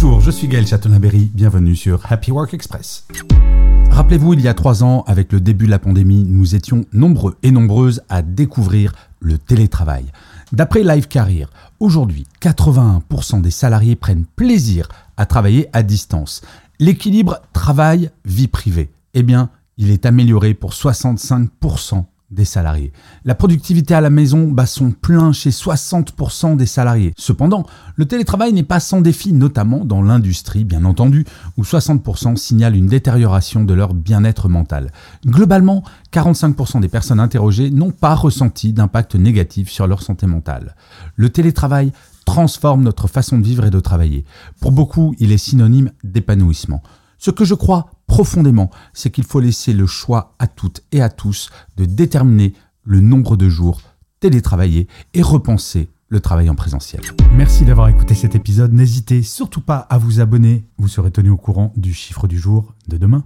Bonjour, je suis Gaël Chatonaberry, bienvenue sur Happy Work Express. Rappelez-vous, il y a trois ans, avec le début de la pandémie, nous étions nombreux et nombreuses à découvrir le télétravail. D'après Live Career, aujourd'hui, 81% des salariés prennent plaisir à travailler à distance. L'équilibre travail-vie privée, eh bien, il est amélioré pour 65% des salariés. La productivité à la maison bat son plein chez 60% des salariés. Cependant, le télétravail n'est pas sans défi, notamment dans l'industrie, bien entendu, où 60% signalent une détérioration de leur bien-être mental. Globalement, 45% des personnes interrogées n'ont pas ressenti d'impact négatif sur leur santé mentale. Le télétravail transforme notre façon de vivre et de travailler. Pour beaucoup, il est synonyme d'épanouissement. Ce que je crois profondément, c'est qu'il faut laisser le choix à toutes et à tous de déterminer le nombre de jours télétravaillés et repenser le travail en présentiel. Merci d'avoir écouté cet épisode. N'hésitez surtout pas à vous abonner. Vous serez tenu au courant du chiffre du jour de demain.